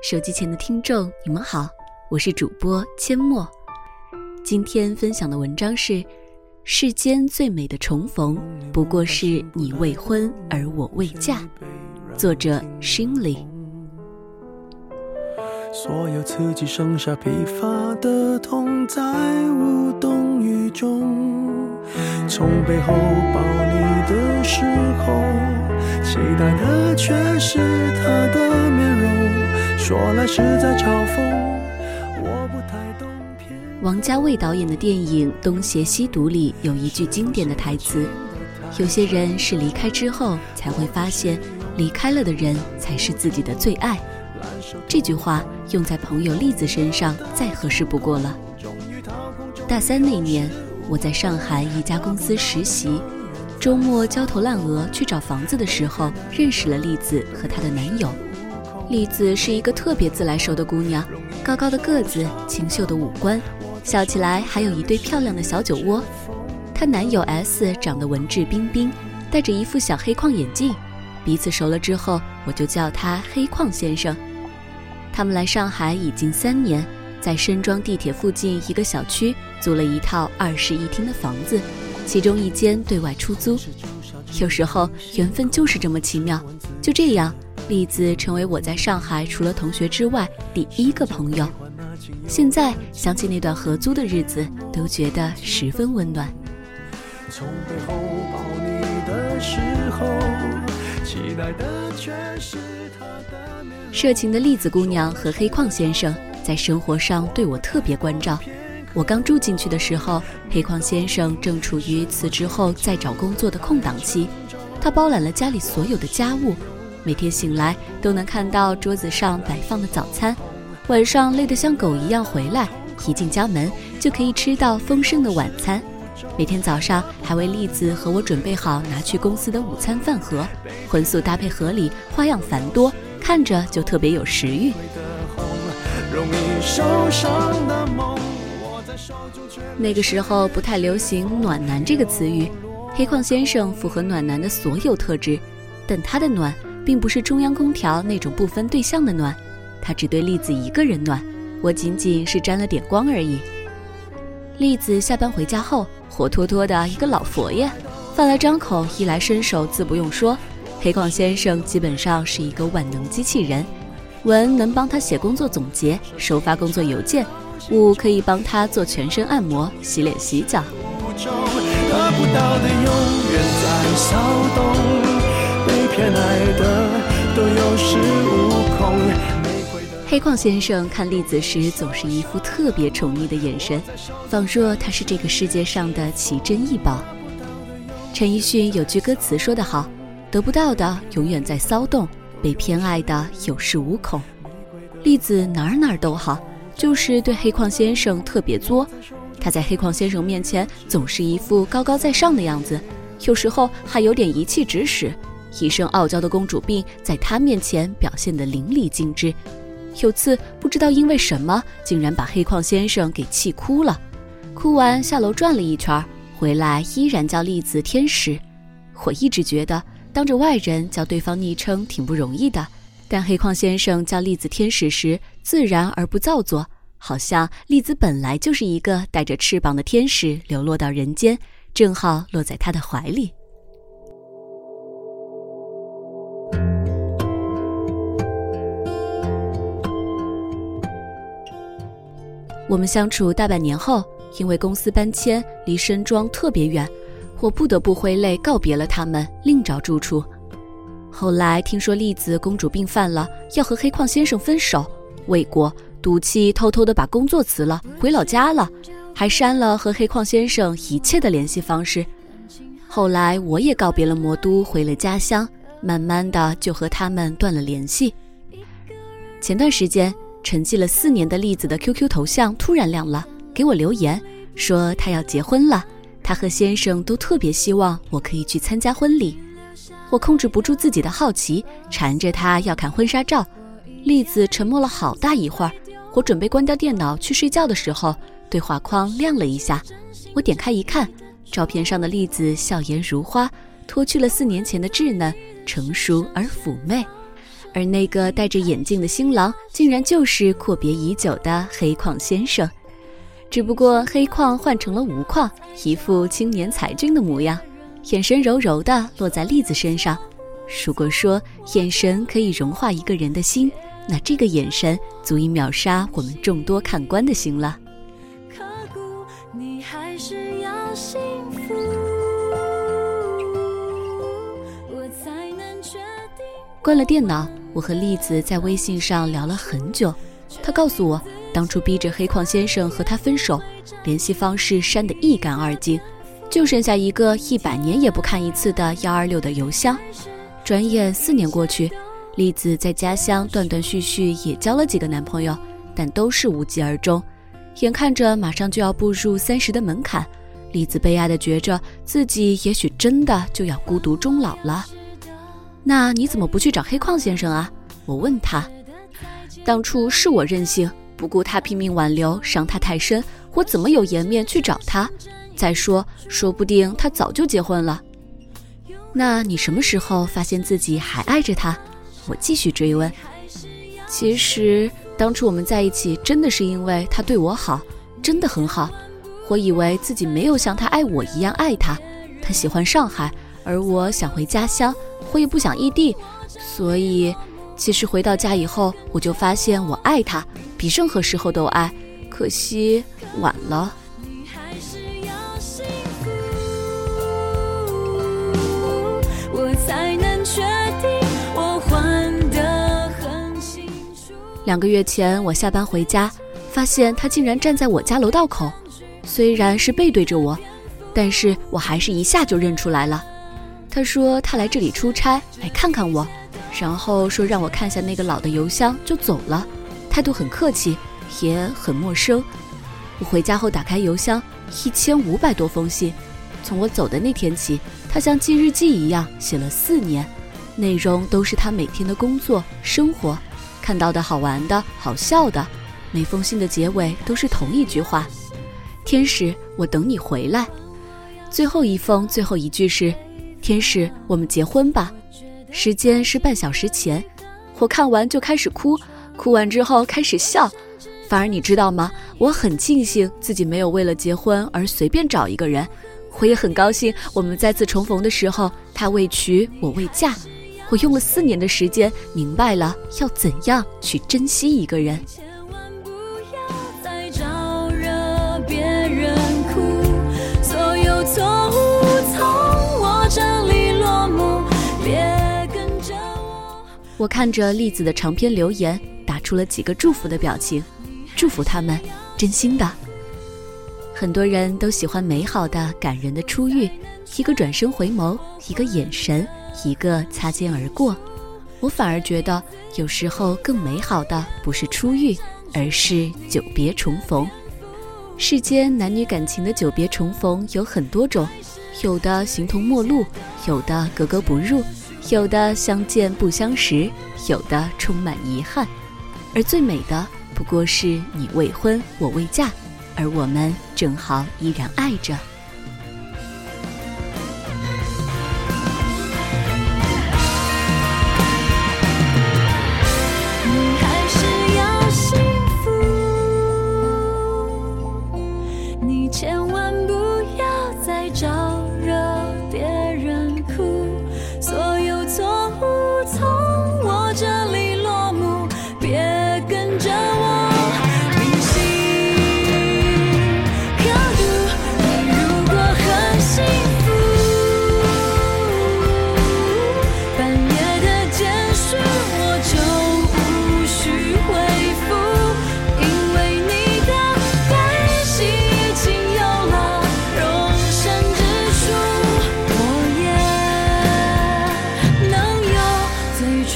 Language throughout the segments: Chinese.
手机前的听众，你们好，我是主播阡陌。今天分享的文章是：世间最美的重逢，不过是你未婚而我未嫁。作者 Shinley。所有刺激剩下疲乏的痛，在无动于衷。从背后抱你的时候，期待的却是他的面容。说来实在嘲讽，我不太懂。王家卫导演的电影《东邪西毒》里有一句经典的台词：“有些人是离开之后才会发现，离开了的人才是自己的最爱。”这句话用在朋友栗子身上再合适不过了。大三那年，我在上海一家公司实习，周末焦头烂额去找房子的时候，认识了栗子和她的男友。栗子是一个特别自来熟的姑娘，高高的个子，清秀的五官，笑起来还有一对漂亮的小酒窝。她男友 S 长得文质彬彬，戴着一副小黑框眼镜。彼此熟了之后，我就叫他黑框先生。他们来上海已经三年，在深庄地铁附近一个小区租了一套二室一厅的房子，其中一间对外出租。有时候缘分就是这么奇妙，就这样，栗子成为我在上海除了同学之外第一个朋友。现在想起那段合租的日子，都觉得十分温暖。从背后抱你的时候。期待的却是他的热情的栗子姑娘和黑矿先生在生活上对我特别关照。我刚住进去的时候，黑矿先生正处于辞职后再找工作的空档期，他包揽了家里所有的家务，每天醒来都能看到桌子上摆放的早餐，晚上累得像狗一样回来，一进家门就可以吃到丰盛的晚餐。每天早上还为栗子和我准备好拿去公司的午餐饭盒，荤素搭配合理，花样繁多，看着就特别有食欲。那个时候不太流行“暖男”这个词语，黑矿先生符合暖男的所有特质，但他的暖并不是中央空调那种不分对象的暖，他只对栗子一个人暖，我仅仅是沾了点光而已。栗子下班回家后。活脱脱的一个老佛爷，饭来张口，衣来伸手，自不用说。黑矿先生基本上是一个万能机器人，文能帮他写工作总结，收发工作邮件，武可以帮他做全身按摩、洗脸、洗脚。得不到的永远在骚动，被偏爱的黑矿先生看栗子时，总是一副特别宠溺的眼神，仿若她是这个世界上的奇珍异宝。陈奕迅有句歌词说得好：“得不到的永远在骚动，被偏爱的有恃无恐。”栗子哪儿哪儿都好，就是对黑矿先生特别作。他在黑矿先生面前总是一副高高在上的样子，有时候还有点一气指使，一身傲娇的公主病在他面前表现得淋漓尽致。有次不知道因为什么，竟然把黑矿先生给气哭了。哭完下楼转了一圈，回来依然叫栗子天使。我一直觉得当着外人叫对方昵称挺不容易的，但黑矿先生叫栗子天使时自然而不造作，好像栗子本来就是一个带着翅膀的天使流落到人间，正好落在他的怀里。我们相处大半年后，因为公司搬迁，离深庄特别远，我不得不挥泪告别了他们，另找住处。后来听说栗子公主病犯了，要和黑矿先生分手，未果赌气偷偷的把工作辞了，回老家了，还删了和黑矿先生一切的联系方式。后来我也告别了魔都，回了家乡，慢慢的就和他们断了联系。前段时间。沉寂了四年的栗子的 QQ 头像突然亮了，给我留言说她要结婚了，她和先生都特别希望我可以去参加婚礼。我控制不住自己的好奇，缠着她要看婚纱照。栗子沉默了好大一会儿，我准备关掉电脑去睡觉的时候，对话框亮了一下。我点开一看，照片上的栗子笑颜如花，脱去了四年前的稚嫩、成熟而妩媚。而那个戴着眼镜的新郎，竟然就是阔别已久的黑矿先生。只不过黑矿换成了无矿，一副青年才俊的模样，眼神柔柔的落在栗子身上。如果说眼神可以融化一个人的心，那这个眼神足以秒杀我们众多看官的心了。刻骨，你还是要幸福关了电脑，我和栗子在微信上聊了很久。他告诉我，当初逼着黑矿先生和他分手，联系方式删得一干二净，就剩下一个一百年也不看一次的幺二六的邮箱。转眼四年过去，栗子在家乡断断续续也交了几个男朋友，但都是无疾而终。眼看着马上就要步入三十的门槛，栗子悲哀的觉着自己也许真的就要孤独终老了。那你怎么不去找黑矿先生啊？我问他。当初是我任性，不顾他拼命挽留，伤他太深，我怎么有颜面去找他？再说，说不定他早就结婚了。那你什么时候发现自己还爱着他？我继续追问。其实当初我们在一起，真的是因为他对我好，真的很好。我以为自己没有像他爱我一样爱他。他喜欢上海，而我想回家乡。我也不想异地，所以，其实回到家以后，我就发现我爱他，比任何时候都爱。可惜晚了。两个月前，我下班回家，发现他竟然站在我家楼道口，虽然是背对着我，但是我还是一下就认出来了。他说他来这里出差，来看看我，然后说让我看下那个老的邮箱就走了，态度很客气，也很陌生。我回家后打开邮箱，一千五百多封信，从我走的那天起，他像记日记一样写了四年，内容都是他每天的工作生活，看到的好玩的好笑的，每封信的结尾都是同一句话：天使，我等你回来。最后一封最后一句是。天使，我们结婚吧。时间是半小时前，我看完就开始哭，哭完之后开始笑。反而你知道吗？我很庆幸自己没有为了结婚而随便找一个人。我也很高兴，我们再次重逢的时候，他未娶，我未嫁。我用了四年的时间，明白了要怎样去珍惜一个人。我看着栗子的长篇留言，打出了几个祝福的表情，祝福他们，真心的。很多人都喜欢美好的、感人的初遇，一个转身回眸，一个眼神，一个擦肩而过。我反而觉得，有时候更美好的不是初遇，而是久别重逢。世间男女感情的久别重逢有很多种，有的形同陌路，有的格格不入。有的相见不相识，有的充满遗憾，而最美的不过是你未婚，我未嫁，而我们正好依然爱着。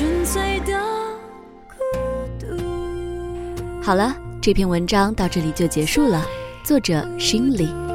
纯粹的孤独。好了，这篇文章到这里就结束了。作者，shimley。